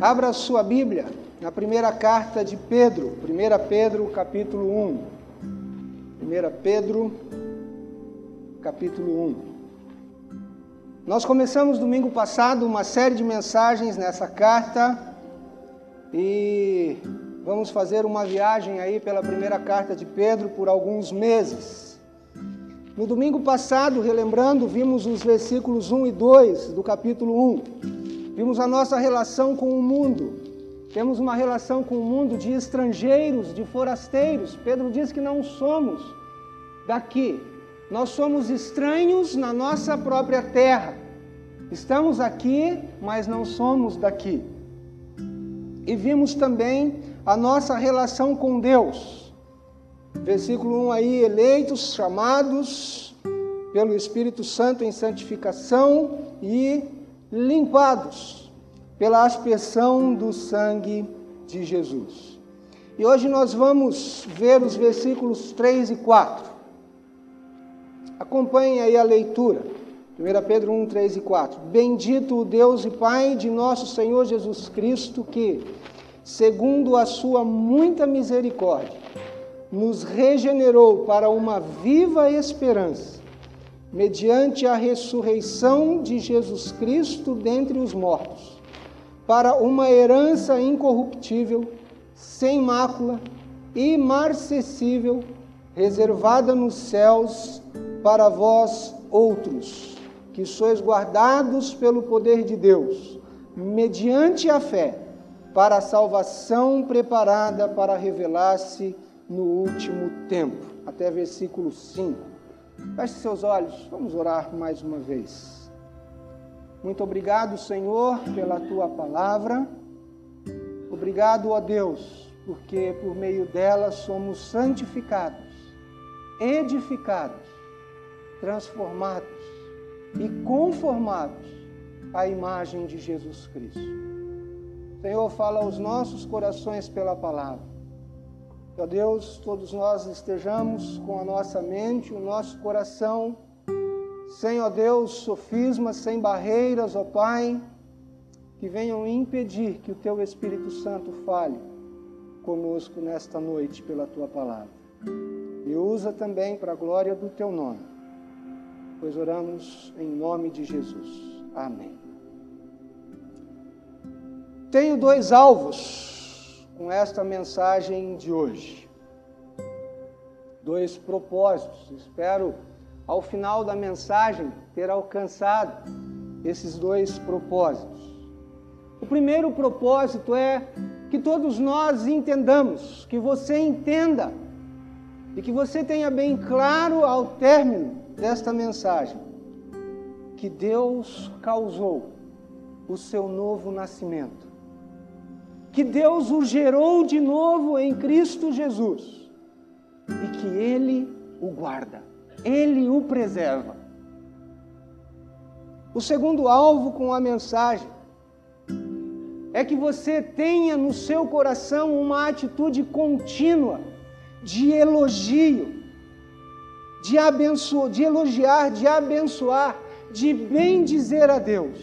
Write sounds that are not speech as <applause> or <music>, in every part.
Abra sua Bíblia na primeira carta de Pedro, 1 Pedro, capítulo 1. 1 Pedro, capítulo 1. Nós começamos domingo passado uma série de mensagens nessa carta e vamos fazer uma viagem aí pela primeira carta de Pedro por alguns meses. No domingo passado, relembrando, vimos os versículos 1 e 2 do capítulo 1. Vimos a nossa relação com o mundo. Temos uma relação com o mundo de estrangeiros, de forasteiros. Pedro diz que não somos daqui. Nós somos estranhos na nossa própria terra. Estamos aqui, mas não somos daqui. E vimos também a nossa relação com Deus. Versículo 1 aí, eleitos, chamados pelo Espírito Santo em santificação e limpados pela aspersão do sangue de Jesus. E hoje nós vamos ver os versículos 3 e 4. Acompanhe aí a leitura. 1 Pedro 1, 3 e 4. Bendito o Deus e Pai de nosso Senhor Jesus Cristo, que, segundo a sua muita misericórdia, nos regenerou para uma viva esperança, mediante a ressurreição de Jesus Cristo dentre os mortos, para uma herança incorruptível, sem mácula, imarcessível, reservada nos céus para vós outros, que sois guardados pelo poder de Deus, mediante a fé, para a salvação preparada para revelar-se no último tempo. Até versículo 5. Feche seus olhos, vamos orar mais uma vez. Muito obrigado, Senhor, pela tua palavra. Obrigado, ó Deus, porque por meio dela somos santificados, edificados, transformados e conformados à imagem de Jesus Cristo. Senhor, fala aos nossos corações pela palavra Ó Deus, todos nós estejamos com a nossa mente, o nosso coração, sem, ó Deus, sofismas, sem barreiras, ó Pai, que venham impedir que o Teu Espírito Santo fale conosco nesta noite pela Tua palavra. E usa também para a glória do Teu nome, pois oramos em nome de Jesus. Amém. Tenho dois alvos com esta mensagem de hoje. Dois propósitos. Espero, ao final da mensagem, ter alcançado esses dois propósitos. O primeiro propósito é que todos nós entendamos, que você entenda e que você tenha bem claro ao término desta mensagem que Deus causou o seu novo nascimento que Deus o gerou de novo em Cristo Jesus e que Ele o guarda, Ele o preserva. O segundo alvo com a mensagem é que você tenha no seu coração uma atitude contínua de elogio, de, abenço, de elogiar, de abençoar, de bem dizer a Deus,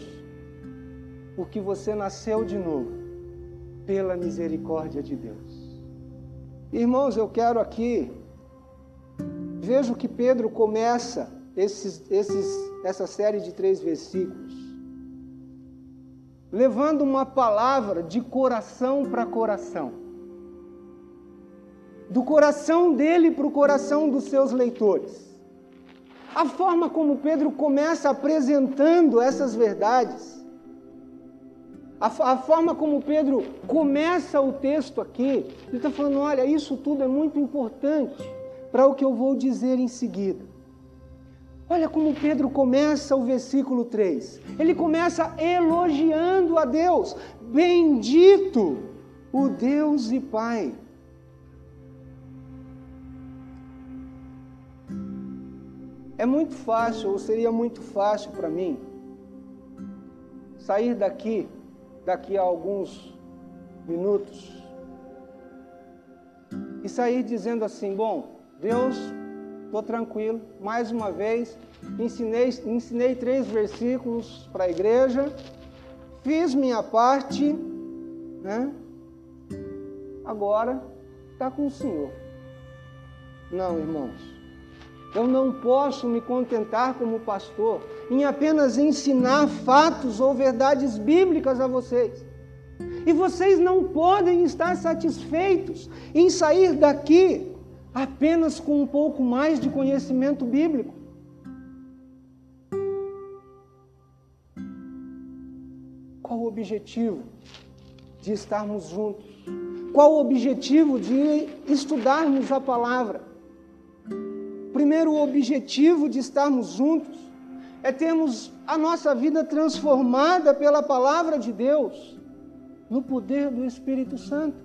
porque você nasceu de novo pela misericórdia de Deus. Irmãos, eu quero aqui, vejo que Pedro começa esses, esses, essa série de três versículos, levando uma palavra de coração para coração, do coração dele para o coração dos seus leitores. A forma como Pedro começa apresentando essas verdades a, a, forma como Pedro começa o texto aqui, ele está falando: olha, isso tudo é muito importante para o que eu vou dizer em seguida. Olha como Pedro começa o versículo 3. Ele começa elogiando a Deus. Bendito o Deus e Pai. É muito fácil, ou seria muito fácil para mim, sair daqui daqui a alguns minutos e sair dizendo assim: Bom, Deus, estou tranquilo, mais uma vez, ensinei, ensinei três versículos para a igreja, fiz minha parte né? Agora está com o Senhor. Não, irmãos. Eu não posso me contentar como pastor em apenas ensinar fatos ou verdades bíblicas a vocês. E vocês não podem estar satisfeitos em sair daqui apenas com um pouco mais de conhecimento bíblico. Qual o objetivo de estarmos juntos? Qual o objetivo de estudarmos a palavra? Primeiro, o objetivo de estarmos juntos é termos a nossa vida transformada pela palavra de Deus, no poder do Espírito Santo.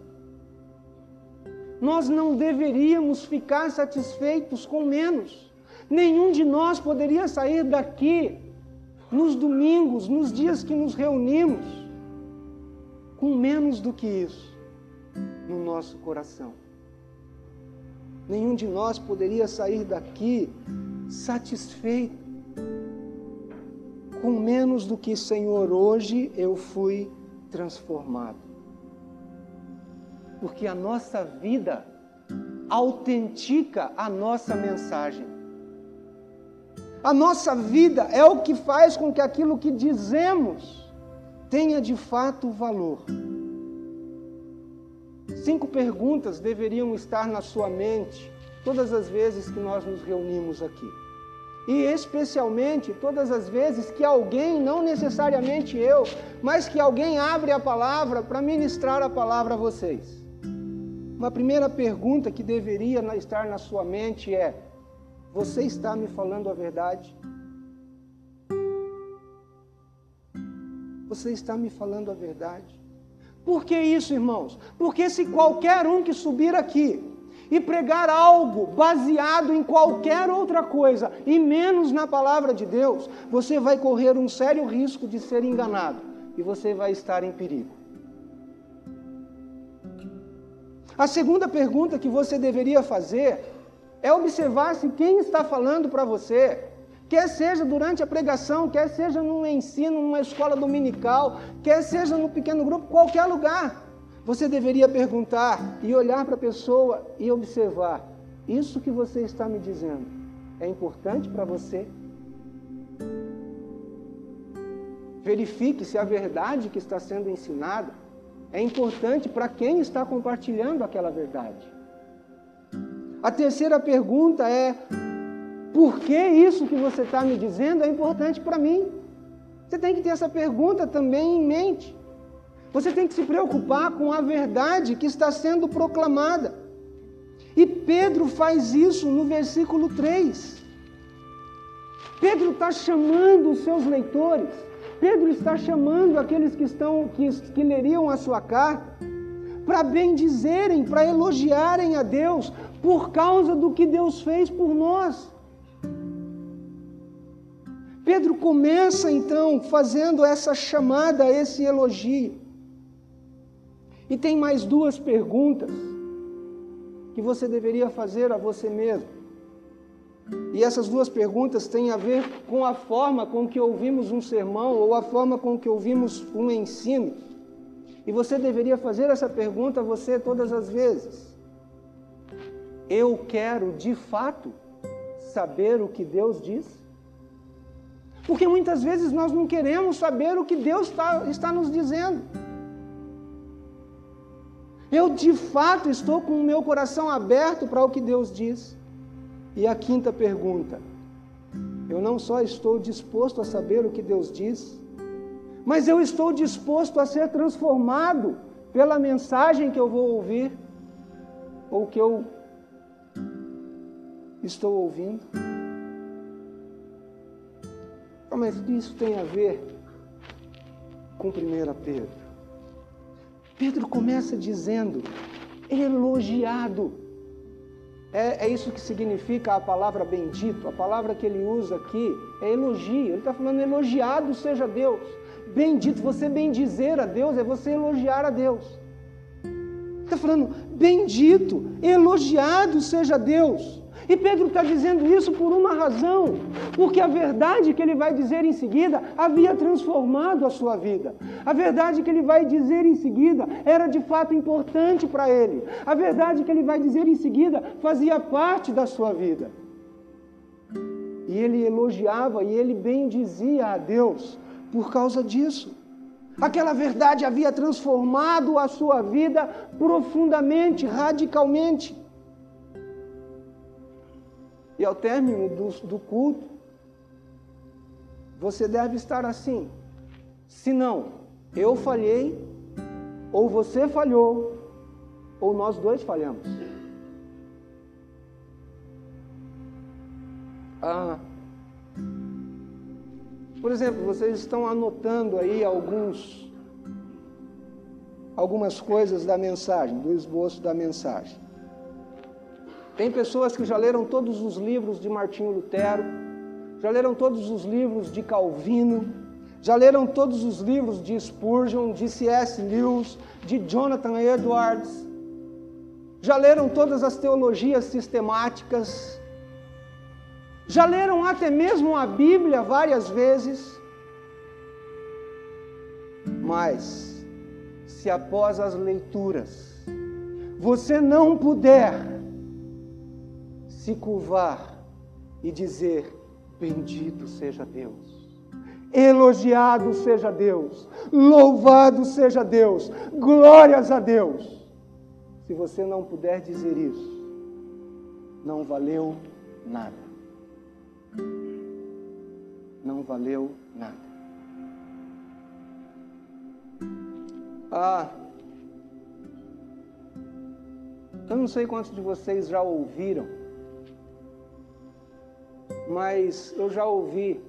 Nós não deveríamos ficar satisfeitos com menos. Nenhum de nós poderia sair daqui nos domingos, nos dias que nos reunimos, com menos do que isso no nosso coração. Nenhum de nós poderia sair daqui satisfeito com menos do que, Senhor, hoje eu fui transformado. Porque a nossa vida autentica a nossa mensagem. A nossa vida é o que faz com que aquilo que dizemos tenha de fato valor. Cinco perguntas deveriam estar na sua mente todas as vezes que nós nos reunimos aqui. E especialmente todas as vezes que alguém, não necessariamente eu, mas que alguém abre a palavra para ministrar a palavra a vocês. Uma primeira pergunta que deveria estar na sua mente é: Você está me falando a verdade? Você está me falando a verdade? Por que isso, irmãos? Porque se qualquer um que subir aqui e pregar algo baseado em qualquer outra coisa e menos na palavra de Deus, você vai correr um sério risco de ser enganado e você vai estar em perigo. A segunda pergunta que você deveria fazer é observar se quem está falando para você quer seja durante a pregação, quer seja no ensino, numa escola dominical, quer seja no pequeno grupo, qualquer lugar. Você deveria perguntar e olhar para a pessoa e observar: isso que você está me dizendo é importante para você? Verifique se a verdade que está sendo ensinada é importante para quem está compartilhando aquela verdade. A terceira pergunta é: por que isso que você está me dizendo é importante para mim? Você tem que ter essa pergunta também em mente. Você tem que se preocupar com a verdade que está sendo proclamada. E Pedro faz isso no versículo 3. Pedro está chamando os seus leitores, Pedro está chamando aqueles que estão que, que leriam a sua carta para bendizerem, para elogiarem a Deus por causa do que Deus fez por nós. Pedro começa então fazendo essa chamada, esse elogio. E tem mais duas perguntas que você deveria fazer a você mesmo. E essas duas perguntas têm a ver com a forma com que ouvimos um sermão ou a forma com que ouvimos um ensino. E você deveria fazer essa pergunta a você todas as vezes. Eu quero de fato saber o que Deus diz? Porque muitas vezes nós não queremos saber o que Deus está, está nos dizendo. Eu de fato estou com o meu coração aberto para o que Deus diz. E a quinta pergunta: eu não só estou disposto a saber o que Deus diz, mas eu estou disposto a ser transformado pela mensagem que eu vou ouvir ou que eu estou ouvindo. Mas isso tem a ver com 1 Pedro. Pedro começa dizendo, elogiado. É, é, isso que significa a palavra bendito. A palavra que ele usa aqui é elogio. Ele está falando elogiado seja Deus. Bendito, você bendizer a Deus é você elogiar a Deus. Está falando bendito, elogiado seja Deus. E Pedro está dizendo isso por uma razão, porque a verdade que ele vai dizer em seguida havia transformado a sua vida. A verdade que ele vai dizer em seguida era de fato importante para ele. A verdade que ele vai dizer em seguida fazia parte da sua vida. E ele elogiava e ele bendizia a Deus por causa disso. Aquela verdade havia transformado a sua vida profundamente, radicalmente. E ao término do, do culto, você deve estar assim. Se não, eu falhei, ou você falhou, ou nós dois falhamos. Ah, por exemplo, vocês estão anotando aí alguns algumas coisas da mensagem, do esboço da mensagem. Tem pessoas que já leram todos os livros de Martinho Lutero, já leram todos os livros de Calvino, já leram todos os livros de Spurgeon, de C.S. Lewis, de Jonathan Edwards, já leram todas as teologias sistemáticas, já leram até mesmo a Bíblia várias vezes, mas se após as leituras você não puder se curvar e dizer: Bendito seja Deus, elogiado seja Deus, louvado seja Deus, glórias a Deus. Se você não puder dizer isso, não valeu nada não valeu nada. Ah, eu não sei quantos de vocês já ouviram, mas eu já ouvi,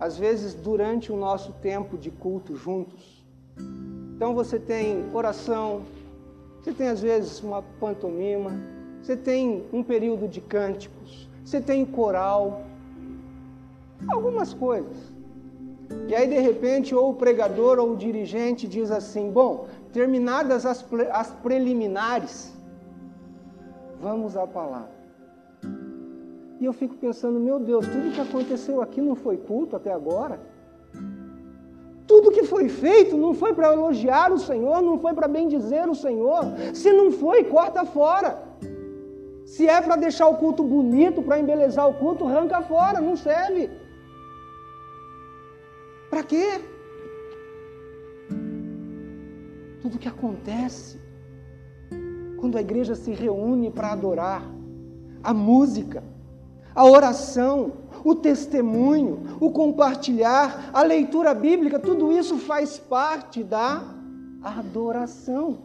às vezes durante o nosso tempo de culto juntos. Então você tem oração, você tem às vezes uma pantomima, você tem um período de cânticos, você tem coral, algumas coisas. E aí, de repente, ou o pregador ou o dirigente diz assim: bom, terminadas as, as preliminares, vamos à palavra. E eu fico pensando: meu Deus, tudo que aconteceu aqui não foi culto até agora? Tudo que foi feito não foi para elogiar o Senhor, não foi para bendizer o Senhor. Se não foi, corta fora. Se é para deixar o culto bonito, para embelezar o culto, arranca fora, não serve. Para quê? Tudo que acontece quando a igreja se reúne para adorar, a música, a oração, o testemunho, o compartilhar, a leitura bíblica, tudo isso faz parte da adoração.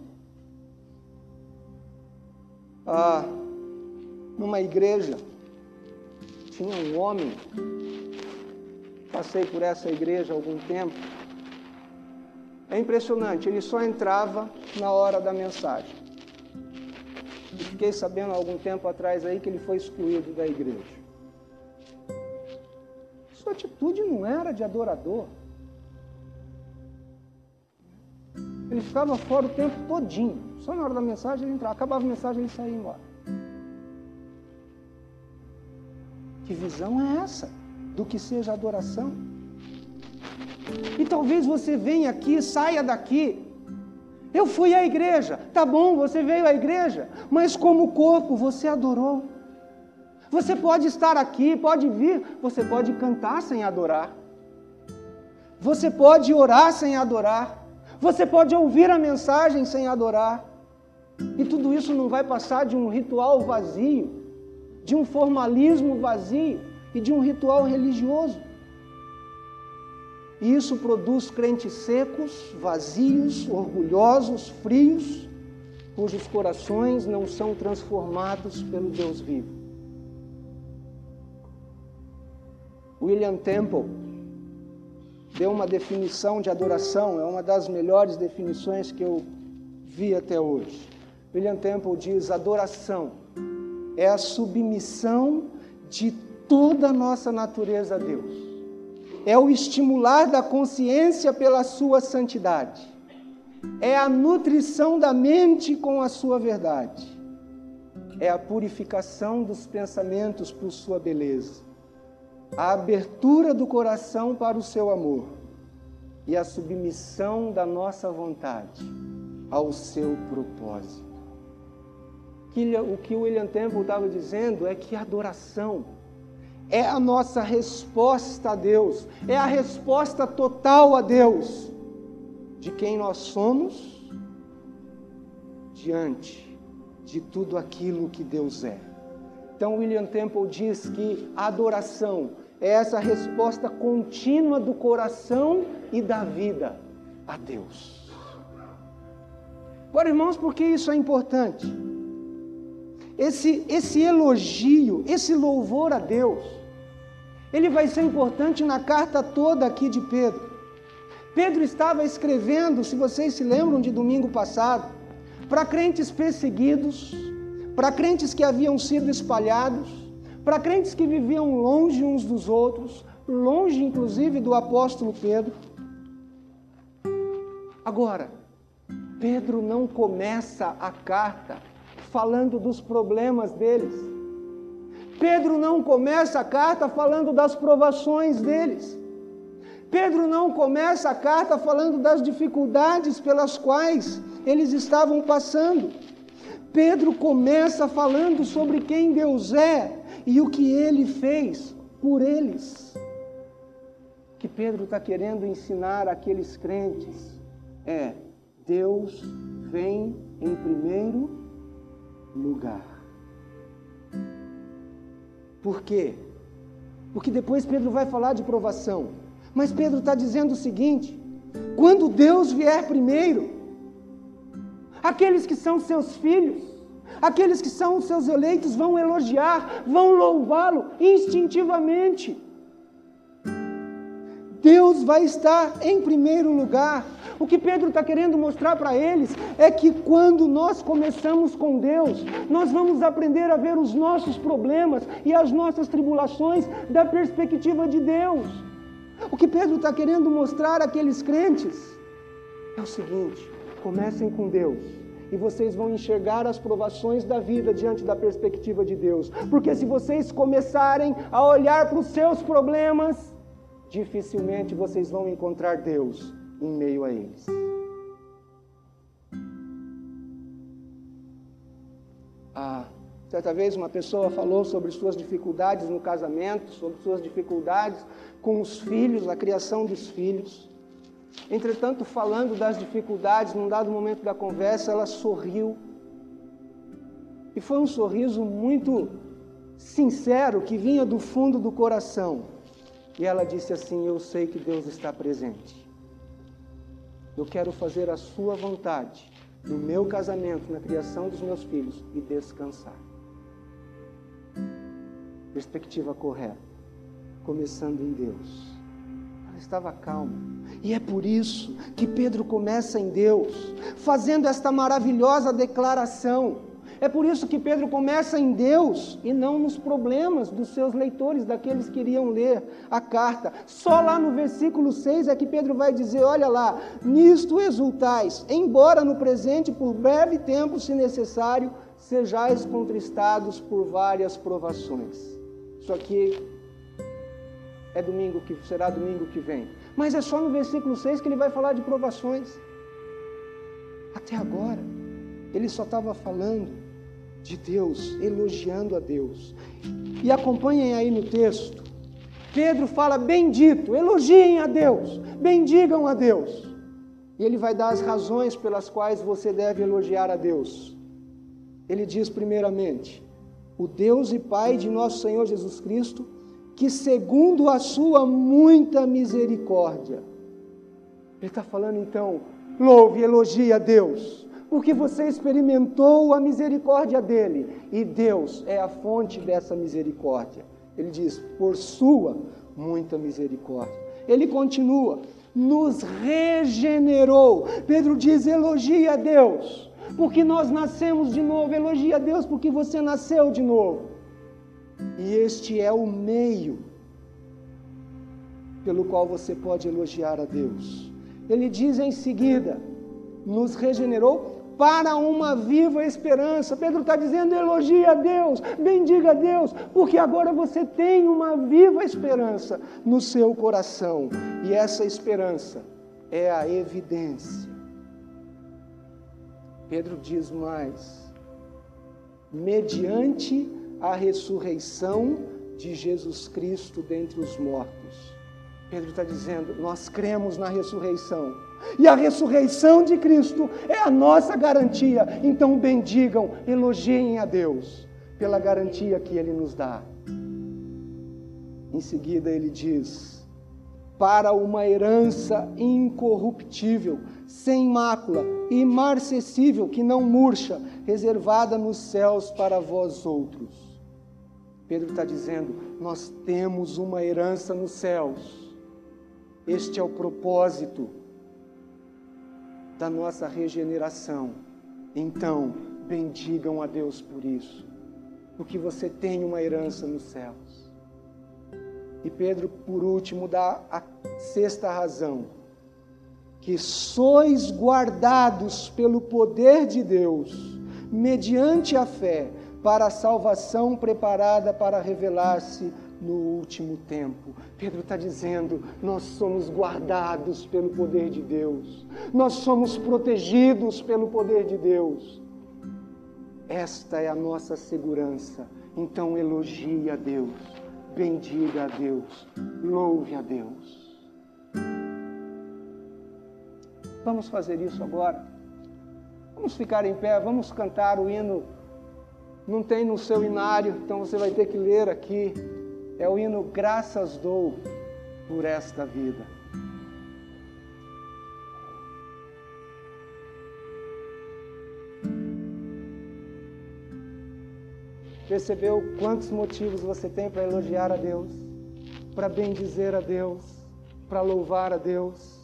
Ah, numa igreja, tinha um homem passei por essa igreja há algum tempo. É impressionante, ele só entrava na hora da mensagem. E fiquei sabendo há algum tempo atrás aí que ele foi excluído da igreja. Sua atitude não era de adorador. Ele ficava fora o tempo todinho. Só na hora da mensagem ele entrava. Acabava a mensagem ele saía embora. Que visão é essa? do que seja adoração. E talvez você venha aqui, saia daqui. Eu fui à igreja, tá bom, você veio à igreja, mas como corpo você adorou. Você pode estar aqui, pode vir, você pode cantar sem adorar. Você pode orar sem adorar. Você pode ouvir a mensagem sem adorar. E tudo isso não vai passar de um ritual vazio, de um formalismo vazio e de um ritual religioso. E isso produz crentes secos, vazios, orgulhosos, frios, cujos corações não são transformados pelo Deus vivo. William Temple deu uma definição de adoração, é uma das melhores definições que eu vi até hoje. William Temple diz: adoração é a submissão de toda a nossa natureza a Deus. É o estimular da consciência pela sua santidade. É a nutrição da mente com a sua verdade. é a purificação dos pensamentos por sua beleza, a abertura do coração para o seu amor e a submissão da nossa vontade ao seu propósito. O que o William Temple estava dizendo é que a adoração é a nossa resposta a Deus, é a resposta total a Deus de quem nós somos diante de tudo aquilo que Deus é. Então, William Temple diz que a adoração é essa resposta contínua do coração e da vida a Deus. Agora, irmãos, por que isso é importante? Esse, esse elogio, esse louvor a Deus, ele vai ser importante na carta toda aqui de Pedro. Pedro estava escrevendo, se vocês se lembram de domingo passado, para crentes perseguidos, para crentes que haviam sido espalhados, para crentes que viviam longe uns dos outros, longe inclusive do apóstolo Pedro. Agora, Pedro não começa a carta falando dos problemas deles. Pedro não começa a carta falando das provações deles. Pedro não começa a carta falando das dificuldades pelas quais eles estavam passando. Pedro começa falando sobre quem Deus é e o que ele fez por eles. O que Pedro está querendo ensinar aqueles crentes é: Deus vem em primeiro lugar. Por quê? Porque depois Pedro vai falar de provação. Mas Pedro está dizendo o seguinte: quando Deus vier primeiro, aqueles que são seus filhos, aqueles que são os seus eleitos vão elogiar, vão louvá-lo instintivamente. Deus vai estar em primeiro lugar. O que Pedro está querendo mostrar para eles é que quando nós começamos com Deus, nós vamos aprender a ver os nossos problemas e as nossas tribulações da perspectiva de Deus. O que Pedro está querendo mostrar àqueles crentes é o seguinte: comecem com Deus e vocês vão enxergar as provações da vida diante da perspectiva de Deus. Porque se vocês começarem a olhar para os seus problemas, dificilmente vocês vão encontrar Deus em meio a eles. Ah, certa vez uma pessoa falou sobre suas dificuldades no casamento, sobre suas dificuldades com os filhos, a criação dos filhos. Entretanto, falando das dificuldades, num dado momento da conversa, ela sorriu. E foi um sorriso muito sincero que vinha do fundo do coração. E ela disse assim: Eu sei que Deus está presente. Eu quero fazer a Sua vontade no meu casamento, na criação dos meus filhos e descansar. Perspectiva correta, começando em Deus estava calma. E é por isso que Pedro começa em Deus, fazendo esta maravilhosa declaração. É por isso que Pedro começa em Deus e não nos problemas dos seus leitores, daqueles que iriam ler a carta. Só lá no versículo 6 é que Pedro vai dizer: Olha lá, nisto exultais, embora no presente, por breve tempo, se necessário, sejais contristados por várias provações. Isso aqui é domingo que será domingo que vem. Mas é só no versículo 6 que ele vai falar de provações. Até agora, ele só estava falando de Deus, elogiando a Deus. E acompanhem aí no texto. Pedro fala: Bendito, elogiem a Deus, bendigam a Deus. E ele vai dar as razões pelas quais você deve elogiar a Deus. Ele diz, primeiramente, o Deus e Pai de nosso Senhor Jesus Cristo que segundo a sua muita misericórdia. Ele está falando então, louve elogie a Deus, porque você experimentou a misericórdia dele, e Deus é a fonte dessa misericórdia. Ele diz, por sua muita misericórdia. Ele continua, nos regenerou. Pedro diz, elogie a Deus, porque nós nascemos de novo. Elogie a Deus, porque você nasceu de novo. E este é o meio pelo qual você pode elogiar a Deus. Ele diz em seguida: nos regenerou para uma viva esperança. Pedro está dizendo: elogie a Deus, bendiga a Deus, porque agora você tem uma viva esperança no seu coração. E essa esperança é a evidência. Pedro diz mais: mediante a ressurreição de Jesus Cristo dentre os mortos. Pedro está dizendo: nós cremos na ressurreição. E a ressurreição de Cristo é a nossa garantia. Então bendigam, elogiem a Deus pela garantia que Ele nos dá. Em seguida ele diz: para uma herança incorruptível, sem mácula, imarcessível, que não murcha, reservada nos céus para vós outros. Pedro está dizendo: nós temos uma herança nos céus este é o propósito da nossa regeneração. Então, bendigam a Deus por isso, porque você tem uma herança nos céus. E Pedro, por último, dá a sexta razão: que sois guardados pelo poder de Deus, mediante a fé, para a salvação preparada para revelar-se no último tempo. Pedro está dizendo: nós somos guardados pelo poder de Deus, nós somos protegidos pelo poder de Deus. Esta é a nossa segurança. Então elogie a Deus, bendiga a Deus, louve a Deus. Vamos fazer isso agora. Vamos ficar em pé, vamos cantar o hino. Não tem no seu inário, então você vai ter que ler aqui é o hino Graças Dou por esta vida. Percebeu quantos motivos você tem para elogiar a Deus, para bendizer a Deus, para louvar a Deus?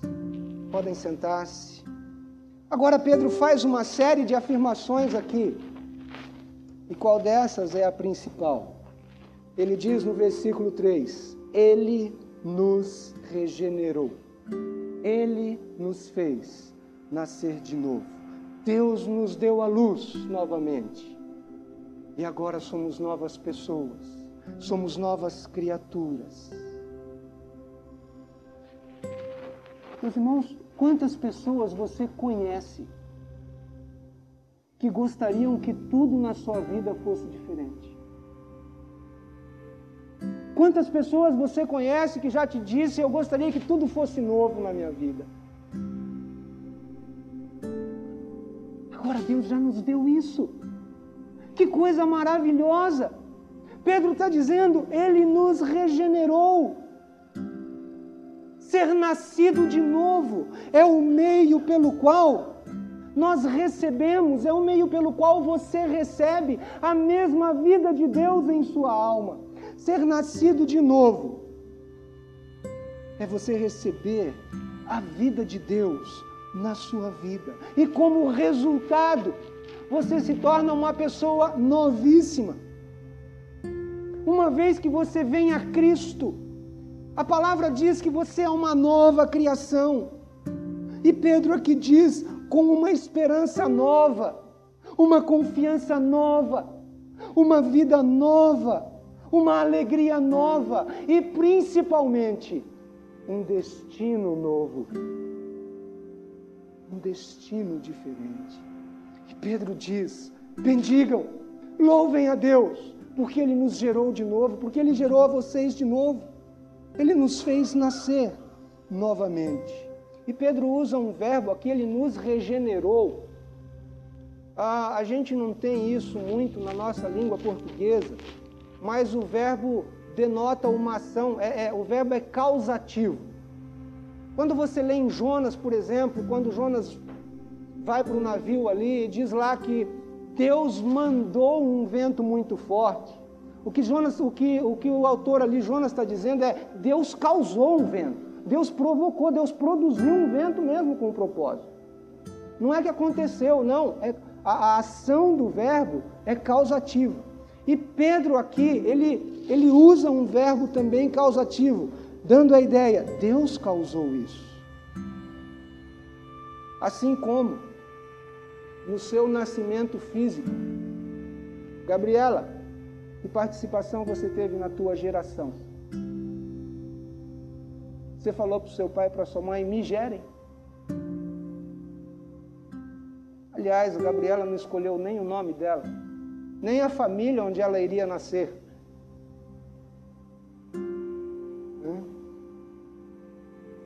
Podem sentar-se. Agora, Pedro faz uma série de afirmações aqui. E qual dessas é a principal? Ele diz no versículo 3: Ele nos regenerou, Ele nos fez nascer de novo. Deus nos deu a luz novamente. E agora somos novas pessoas, somos novas criaturas. Meus irmãos, quantas pessoas você conhece que gostariam que tudo na sua vida fosse diferente? Quantas pessoas você conhece que já te disse: Eu gostaria que tudo fosse novo na minha vida? Agora Deus já nos deu isso. Que coisa maravilhosa! Pedro está dizendo: Ele nos regenerou. Ser nascido de novo é o meio pelo qual nós recebemos, é o meio pelo qual você recebe a mesma vida de Deus em sua alma. Ser nascido de novo é você receber a vida de Deus na sua vida. E como resultado, você se torna uma pessoa novíssima. Uma vez que você vem a Cristo, a palavra diz que você é uma nova criação. E Pedro aqui diz com uma esperança nova, uma confiança nova, uma vida nova uma alegria nova e principalmente um destino novo. Um destino diferente. E Pedro diz: bendigam, louvem a Deus, porque Ele nos gerou de novo, porque Ele gerou a vocês de novo. Ele nos fez nascer novamente. E Pedro usa um verbo aqui, ele nos regenerou. Ah, a gente não tem isso muito na nossa língua portuguesa, mas o verbo denota uma ação, é, é, o verbo é causativo. Quando você lê em Jonas, por exemplo, quando Jonas vai para o navio ali, diz lá que Deus mandou um vento muito forte. O que, Jonas, o, que, o que o autor ali, Jonas, está dizendo é: Deus causou um vento, Deus provocou, Deus produziu um vento mesmo com um propósito. Não é que aconteceu, não. É, a, a ação do verbo é causativa. E Pedro aqui, ele, ele usa um verbo também causativo, dando a ideia: Deus causou isso. Assim como no seu nascimento físico. Gabriela, que participação você teve na tua geração? Você falou para o seu pai e para sua mãe, me gerem. Aliás, a Gabriela não escolheu nem o nome dela, nem a família onde ela iria nascer.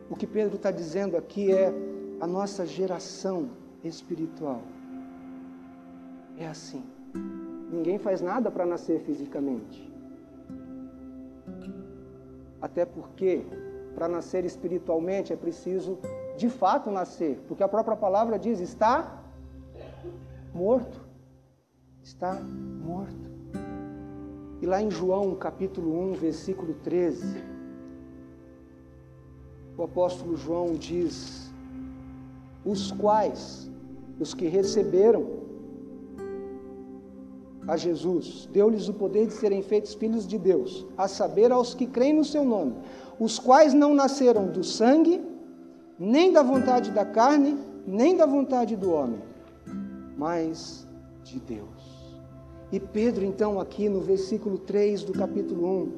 O que Pedro está dizendo aqui é a nossa geração espiritual. É assim. Ninguém faz nada para nascer fisicamente. Até porque, para nascer espiritualmente, é preciso de fato nascer. Porque a própria palavra diz: está morto. Está morto. E lá em João capítulo 1, versículo 13, o apóstolo João diz: os quais, os que receberam a Jesus, deu-lhes o poder de serem feitos filhos de Deus, a saber, aos que creem no seu nome, os quais não nasceram do sangue, nem da vontade da carne, nem da vontade do homem, mas de Deus. E Pedro, então, aqui no versículo 3 do capítulo 1,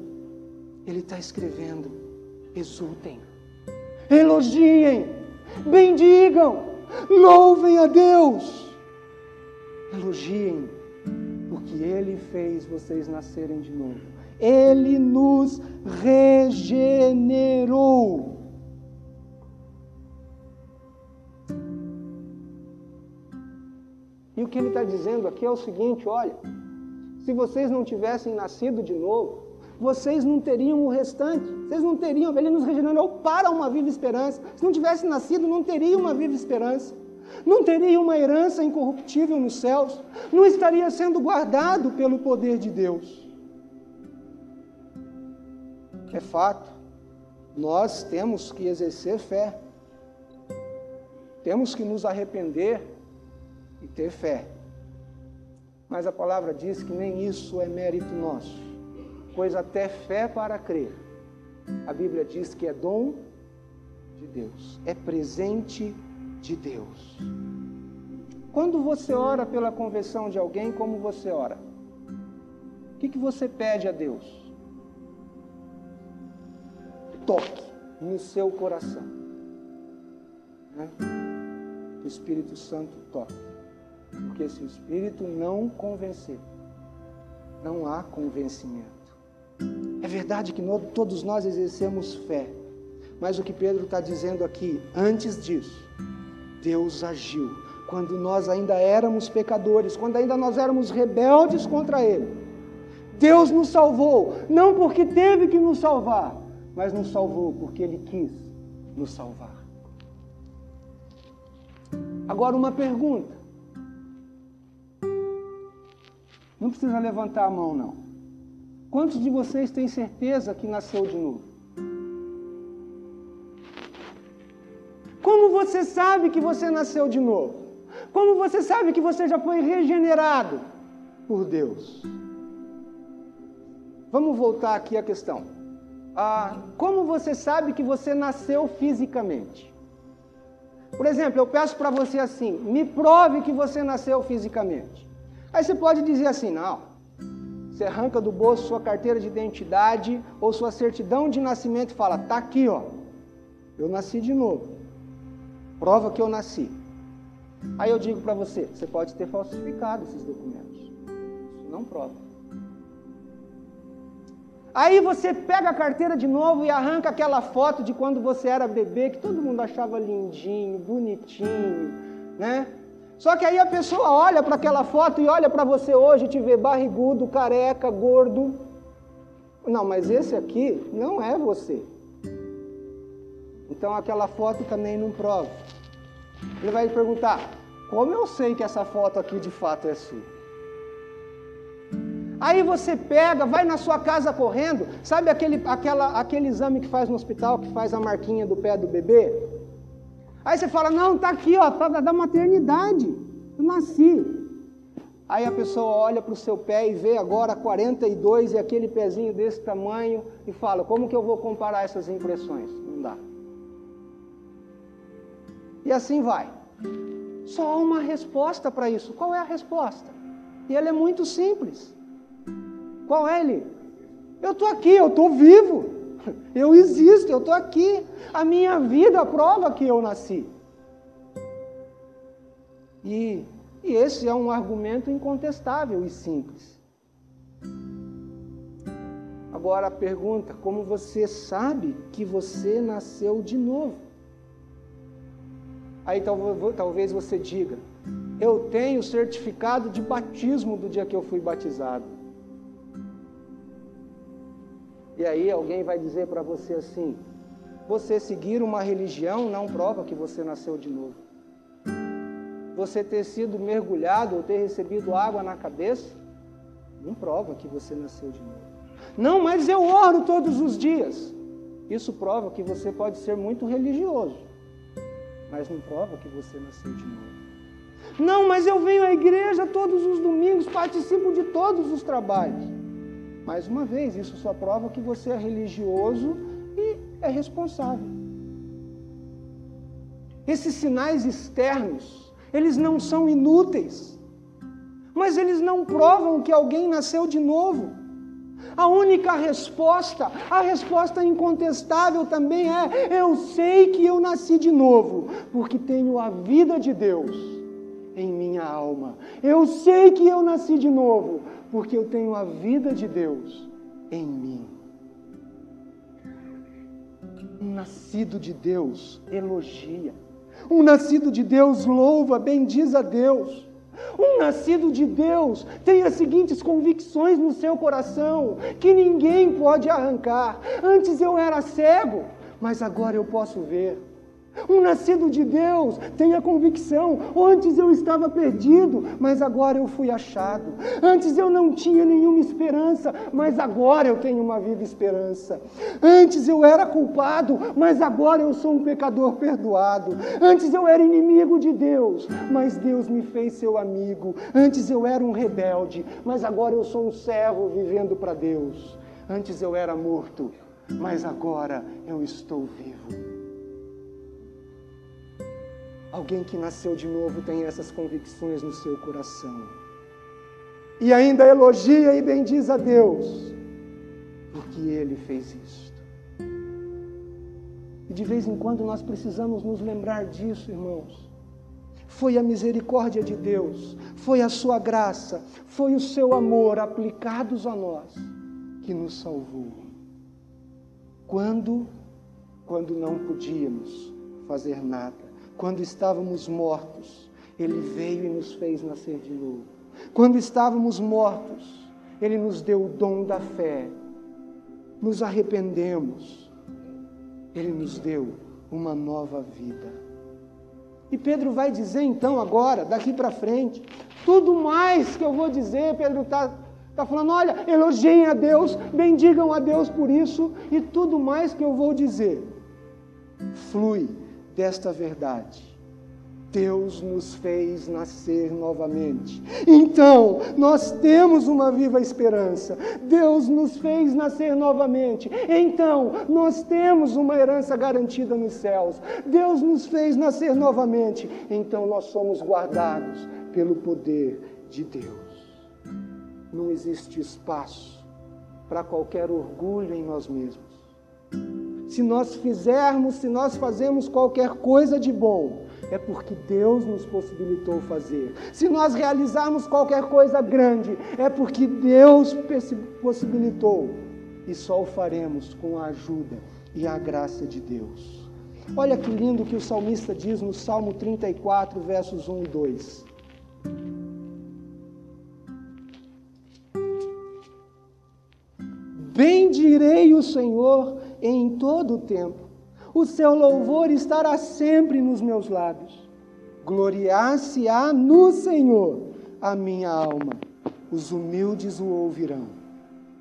ele está escrevendo: exultem, elogiem, bendigam, louvem a Deus, elogiem, porque Ele fez vocês nascerem de novo. Ele nos regenerou. E o que ele está dizendo aqui é o seguinte: olha, se vocês não tivessem nascido de novo, vocês não teriam o restante, vocês não teriam, ele nos regenerou para uma viva esperança. Se não tivesse nascido, não teria uma viva esperança, não teria uma herança incorruptível nos céus, não estaria sendo guardado pelo poder de Deus. É fato, nós temos que exercer fé, temos que nos arrepender e ter fé. Mas a palavra diz que nem isso é mérito nosso, pois até fé para crer, a Bíblia diz que é dom de Deus, é presente de Deus. Quando você ora pela conversão de alguém, como você ora? O que, que você pede a Deus? Toque no seu coração. Né? O Espírito Santo toque. Porque se o Espírito não convencer, não há convencimento. É verdade que todos nós exercemos fé, mas o que Pedro está dizendo aqui, antes disso, Deus agiu quando nós ainda éramos pecadores, quando ainda nós éramos rebeldes contra Ele. Deus nos salvou, não porque teve que nos salvar, mas nos salvou porque Ele quis nos salvar. Agora, uma pergunta. Não precisa levantar a mão, não. Quantos de vocês têm certeza que nasceu de novo? Como você sabe que você nasceu de novo? Como você sabe que você já foi regenerado por Deus? Vamos voltar aqui à questão. Ah, como você sabe que você nasceu fisicamente? Por exemplo, eu peço para você assim: me prove que você nasceu fisicamente. Aí você pode dizer assim: não. Você arranca do bolso sua carteira de identidade ou sua certidão de nascimento e fala: tá aqui, ó. Eu nasci de novo. Prova que eu nasci. Aí eu digo para você: você pode ter falsificado esses documentos. Isso não prova. Aí você pega a carteira de novo e arranca aquela foto de quando você era bebê, que todo mundo achava lindinho, bonitinho, né? Só que aí a pessoa olha para aquela foto e olha para você hoje e te vê barrigudo, careca, gordo. Não, mas esse aqui não é você. Então aquela foto também não prova. Ele vai perguntar: como eu sei que essa foto aqui de fato é sua? Aí você pega, vai na sua casa correndo, sabe aquele, aquela, aquele exame que faz no hospital, que faz a marquinha do pé do bebê? Aí você fala, não, tá aqui, ó, tá da maternidade. Eu nasci. Aí a pessoa olha para o seu pé e vê agora 42 e aquele pezinho desse tamanho e fala, como que eu vou comparar essas impressões? E assim vai. Só há uma resposta para isso. Qual é a resposta? E ela é muito simples. Qual é ele? Eu estou aqui, eu estou vivo. <laughs> Eu existo, eu estou aqui. A minha vida prova que eu nasci. E, e esse é um argumento incontestável e simples. Agora a pergunta: como você sabe que você nasceu de novo? Aí talvez você diga: eu tenho certificado de batismo do dia que eu fui batizado. E aí alguém vai dizer para você assim: você seguir uma religião não prova que você nasceu de novo. Você ter sido mergulhado ou ter recebido água na cabeça não prova que você nasceu de novo. Não, mas eu oro todos os dias. Isso prova que você pode ser muito religioso, mas não prova que você nasceu de novo. Não, mas eu venho à igreja todos os domingos, participo de todos os trabalhos. Mais uma vez, isso só prova que você é religioso e é responsável. Esses sinais externos, eles não são inúteis, mas eles não provam que alguém nasceu de novo. A única resposta, a resposta incontestável também é: eu sei que eu nasci de novo, porque tenho a vida de Deus em minha alma. Eu sei que eu nasci de novo, porque eu tenho a vida de Deus em mim. Um nascido de Deus elogia. Um nascido de Deus louva, bendiz a Deus. Um nascido de Deus tem as seguintes convicções no seu coração que ninguém pode arrancar. Antes eu era cego, mas agora eu posso ver. Um nascido de Deus tem a convicção: antes eu estava perdido, mas agora eu fui achado. Antes eu não tinha nenhuma esperança, mas agora eu tenho uma viva esperança. Antes eu era culpado, mas agora eu sou um pecador perdoado. Antes eu era inimigo de Deus, mas Deus me fez seu amigo. Antes eu era um rebelde, mas agora eu sou um servo vivendo para Deus. Antes eu era morto, mas agora eu estou vivo. Alguém que nasceu de novo tem essas convicções no seu coração. E ainda elogia e bendiz a Deus, porque Ele fez isto. E de vez em quando nós precisamos nos lembrar disso, irmãos. Foi a misericórdia de Deus, foi a sua graça, foi o seu amor aplicados a nós que nos salvou. Quando quando não podíamos fazer nada quando estávamos mortos, Ele veio e nos fez nascer de novo. Quando estávamos mortos, Ele nos deu o dom da fé. Nos arrependemos, Ele nos deu uma nova vida. E Pedro vai dizer então, agora, daqui para frente, tudo mais que eu vou dizer, Pedro está tá falando: olha, elogiem a Deus, bendigam a Deus por isso, e tudo mais que eu vou dizer flui desta verdade. Deus nos fez nascer novamente. Então, nós temos uma viva esperança. Deus nos fez nascer novamente. Então, nós temos uma herança garantida nos céus. Deus nos fez nascer novamente. Então, nós somos guardados pelo poder de Deus. Não existe espaço para qualquer orgulho em nós mesmos se nós fizermos, se nós fazemos qualquer coisa de bom, é porque Deus nos possibilitou fazer. Se nós realizarmos qualquer coisa grande, é porque Deus possibilitou. E só o faremos com a ajuda e a graça de Deus. Olha que lindo que o salmista diz no Salmo 34, versos 1 e 2. Bendirei o Senhor em todo o tempo. O seu louvor estará sempre nos meus lábios. Gloriar-se-á no Senhor a minha alma. Os humildes o ouvirão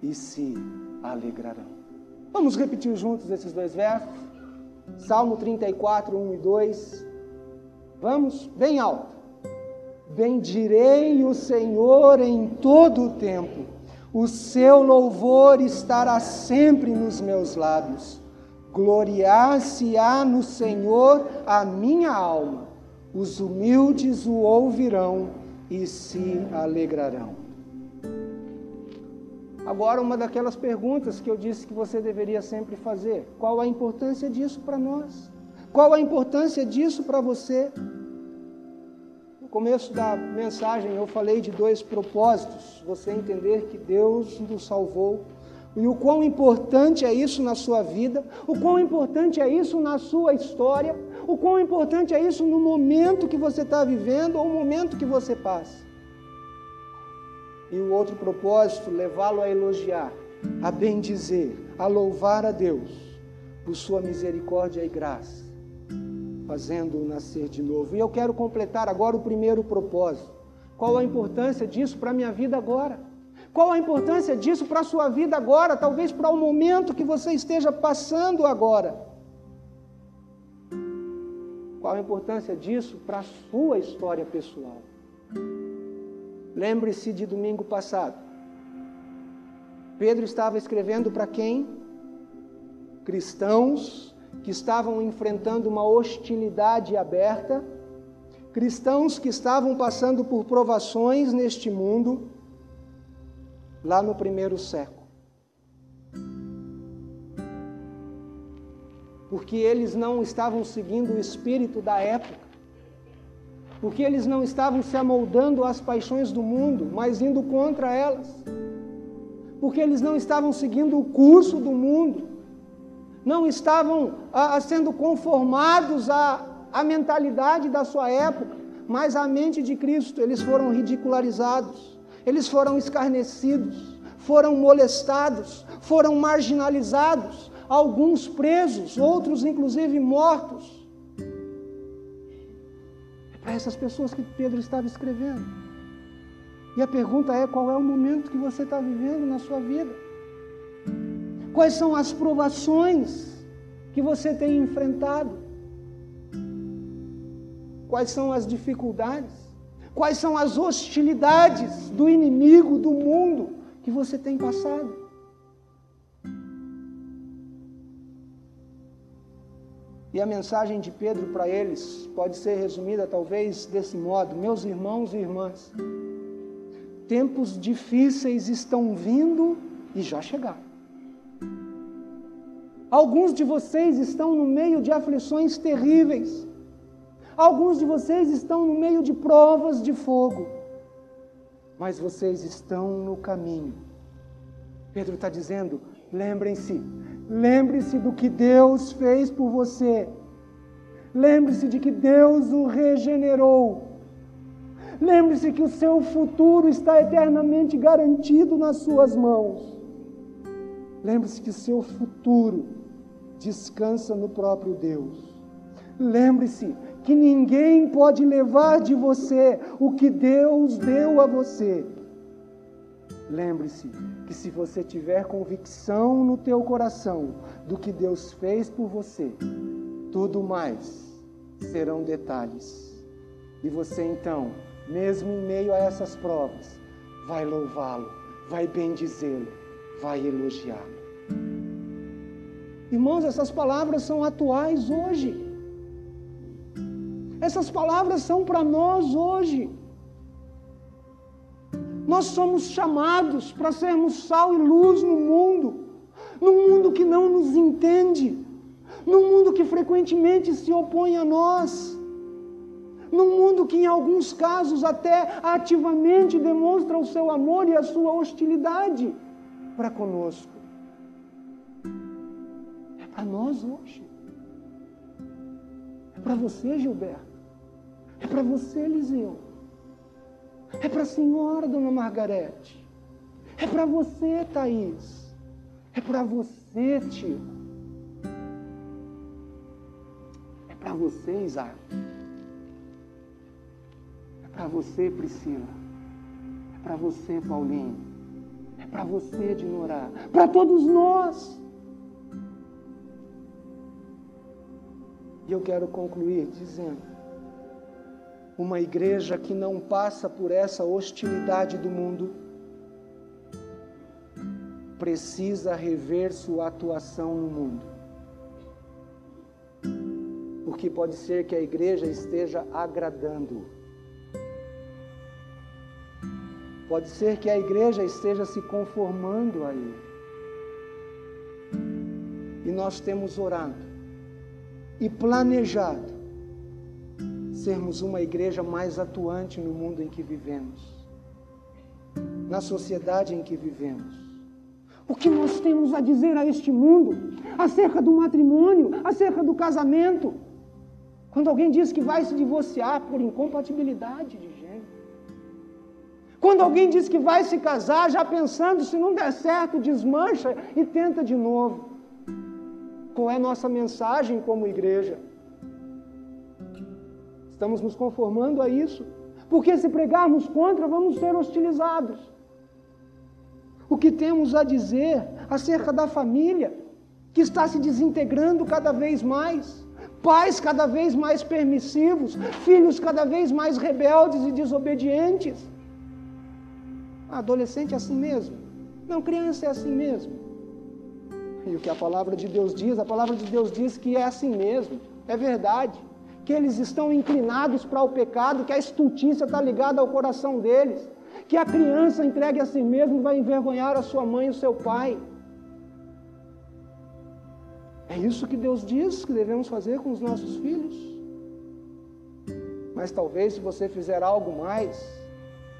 e se alegrarão. Vamos repetir juntos esses dois versos? Salmo 34, 1 e 2. Vamos? Bem alto. Bendirei o Senhor em todo o tempo o seu louvor estará sempre nos meus lábios. Gloriar-se-á no Senhor a minha alma. os humildes o ouvirão e se alegrarão. Agora, uma daquelas perguntas que eu disse que você deveria sempre fazer: qual a importância disso para nós? Qual a importância disso para você? Começo da mensagem eu falei de dois propósitos: você entender que Deus nos salvou e o quão importante é isso na sua vida, o quão importante é isso na sua história, o quão importante é isso no momento que você está vivendo ou no momento que você passa. E o outro propósito, levá-lo a elogiar, a bendizer, a louvar a Deus por sua misericórdia e graça, fazendo-o nascer de novo. E eu quero completar agora o primeiro propósito. Qual a importância disso para a minha vida agora? Qual a importância disso para a sua vida agora, talvez para o momento que você esteja passando agora? Qual a importância disso para a sua história pessoal? Lembre-se de domingo passado. Pedro estava escrevendo para quem? Cristãos que estavam enfrentando uma hostilidade aberta, cristãos que estavam passando por provações neste mundo lá no primeiro século. Porque eles não estavam seguindo o espírito da época. Porque eles não estavam se amoldando às paixões do mundo, mas indo contra elas. Porque eles não estavam seguindo o curso do mundo. Não estavam ah, sendo conformados à, à mentalidade da sua época, mas à mente de Cristo. Eles foram ridicularizados eles foram escarnecidos, foram molestados, foram marginalizados, alguns presos, outros inclusive mortos. É para essas pessoas que Pedro estava escrevendo. E a pergunta é: qual é o momento que você está vivendo na sua vida? Quais são as provações que você tem enfrentado? Quais são as dificuldades? Quais são as hostilidades do inimigo, do mundo que você tem passado? E a mensagem de Pedro para eles pode ser resumida talvez desse modo: Meus irmãos e irmãs, tempos difíceis estão vindo e já chegaram. Alguns de vocês estão no meio de aflições terríveis. Alguns de vocês estão no meio de provas de fogo, mas vocês estão no caminho. Pedro está dizendo: lembrem-se, lembre-se do que Deus fez por você. Lembre-se de que Deus o regenerou. Lembre-se que o seu futuro está eternamente garantido nas suas mãos. Lembre-se que o seu futuro descansa no próprio Deus. Lembre-se que ninguém pode levar de você o que Deus deu a você. Lembre-se que se você tiver convicção no teu coração do que Deus fez por você, tudo mais serão detalhes. E você então, mesmo em meio a essas provas, vai louvá-lo, vai bendizê-lo, vai elogiá-lo. Irmãos, essas palavras são atuais hoje. Essas palavras são para nós hoje. Nós somos chamados para sermos sal e luz no mundo, num mundo que não nos entende, num mundo que frequentemente se opõe a nós, num mundo que em alguns casos até ativamente demonstra o seu amor e a sua hostilidade para conosco. Para nós hoje. É para você, Gilberto. É para você, Eliseu. É para a senhora, dona Margarete. É para você, Thaís. É para você, tio. É para você, Isaac. É para você, Priscila. É para você, Paulinho. É para você, Dinorá. Para todos nós. E eu quero concluir dizendo uma igreja que não passa por essa hostilidade do mundo, precisa rever sua atuação no mundo. Porque pode ser que a igreja esteja agradando. Pode ser que a igreja esteja se conformando a ele. E nós temos orado e planejado sermos uma igreja mais atuante no mundo em que vivemos, na sociedade em que vivemos. O que nós temos a dizer a este mundo acerca do matrimônio, acerca do casamento? Quando alguém diz que vai se divorciar por incompatibilidade de gênero. Quando alguém diz que vai se casar, já pensando se não der certo, desmancha e tenta de novo. Qual é nossa mensagem como igreja? Estamos nos conformando a isso, porque se pregarmos contra, vamos ser hostilizados. O que temos a dizer acerca da família, que está se desintegrando cada vez mais, pais cada vez mais permissivos, filhos cada vez mais rebeldes e desobedientes. Adolescente é assim mesmo. Não, criança é assim mesmo. E o que a palavra de Deus diz? A palavra de Deus diz que é assim mesmo. É verdade que eles estão inclinados para o pecado, que a estultícia está ligada ao coração deles, que a criança entregue a si mesmo vai envergonhar a sua mãe e o seu pai. É isso que Deus diz que devemos fazer com os nossos filhos. Mas talvez se você fizer algo mais,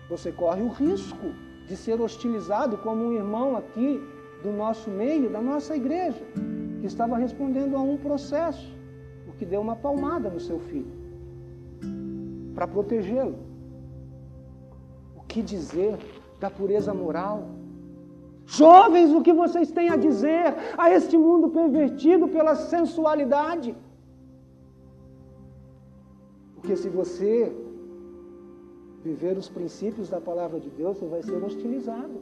você corre o risco de ser hostilizado como um irmão aqui do nosso meio, da nossa igreja, que estava respondendo a um processo que deu uma palmada no seu filho para protegê-lo. O que dizer da pureza moral? Jovens, o que vocês têm a dizer a este mundo pervertido pela sensualidade? Porque se você viver os princípios da palavra de Deus, você vai ser hostilizado.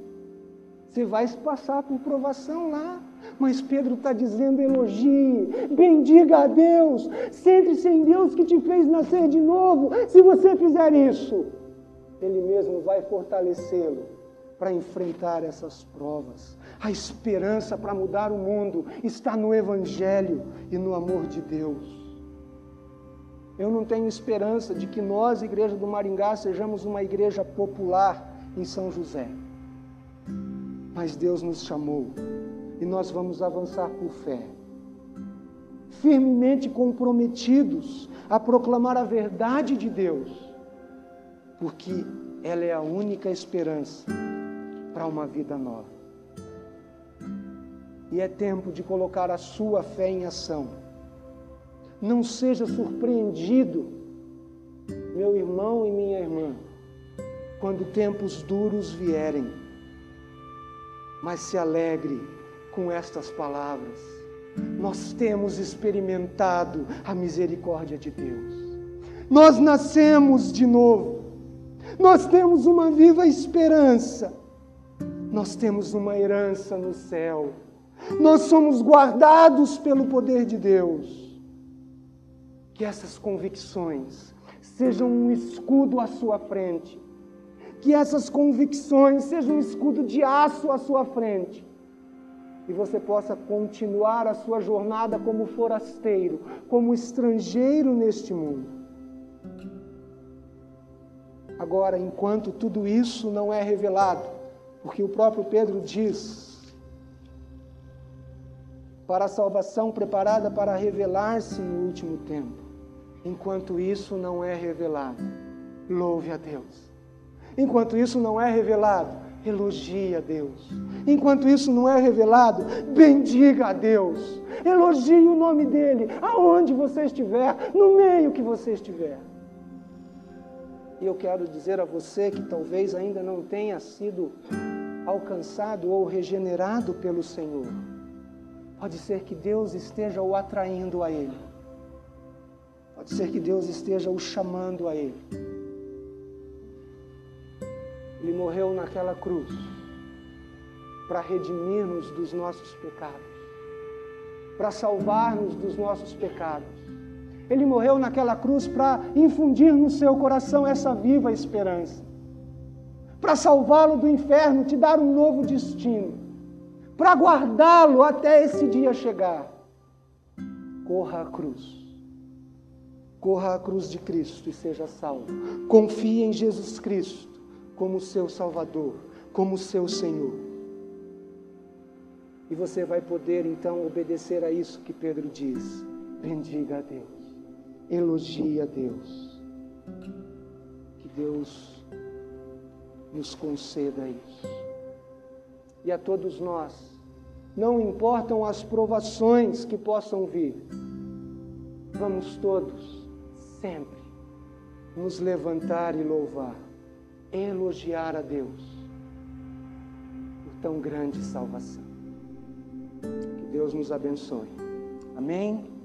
Você vai passar por provação lá. Mas Pedro está dizendo: elogie, bendiga a Deus, centre-se em Deus que te fez nascer de novo. Se você fizer isso, Ele mesmo vai fortalecê-lo para enfrentar essas provas. A esperança para mudar o mundo está no Evangelho e no amor de Deus. Eu não tenho esperança de que nós, Igreja do Maringá, sejamos uma igreja popular em São José. Mas Deus nos chamou e nós vamos avançar por fé, firmemente comprometidos a proclamar a verdade de Deus, porque ela é a única esperança para uma vida nova. E é tempo de colocar a sua fé em ação. Não seja surpreendido, meu irmão e minha irmã, quando tempos duros vierem, mas se alegre com estas palavras. Nós temos experimentado a misericórdia de Deus. Nós nascemos de novo. Nós temos uma viva esperança. Nós temos uma herança no céu. Nós somos guardados pelo poder de Deus. Que essas convicções sejam um escudo à sua frente. Que essas convicções sejam um escudo de aço à sua frente e você possa continuar a sua jornada como forasteiro, como estrangeiro neste mundo. Agora, enquanto tudo isso não é revelado, porque o próprio Pedro diz, para a salvação preparada para revelar-se no último tempo, enquanto isso não é revelado, louve a Deus. Enquanto isso não é revelado, elogie a Deus. Enquanto isso não é revelado, bendiga a Deus. Elogie o nome dele, aonde você estiver, no meio que você estiver. E eu quero dizer a você que talvez ainda não tenha sido alcançado ou regenerado pelo Senhor. Pode ser que Deus esteja o atraindo a Ele. Pode ser que Deus esteja o chamando a Ele. Morreu naquela cruz para redimir-nos dos nossos pecados, para salvar-nos dos nossos pecados. Ele morreu naquela cruz para infundir no seu coração essa viva esperança, para salvá-lo do inferno, te dar um novo destino, para guardá-lo até esse dia chegar. Corra a cruz, corra à cruz de Cristo e seja salvo. Confie em Jesus Cristo como seu Salvador, como seu Senhor. E você vai poder então obedecer a isso que Pedro diz. Bendiga a Deus, elogie a Deus. Que Deus nos conceda isso. E a todos nós, não importam as provações que possam vir, vamos todos, sempre, nos levantar e louvar, elogiar a Deus por tão grande salvação. Que Deus nos abençoe. Amém.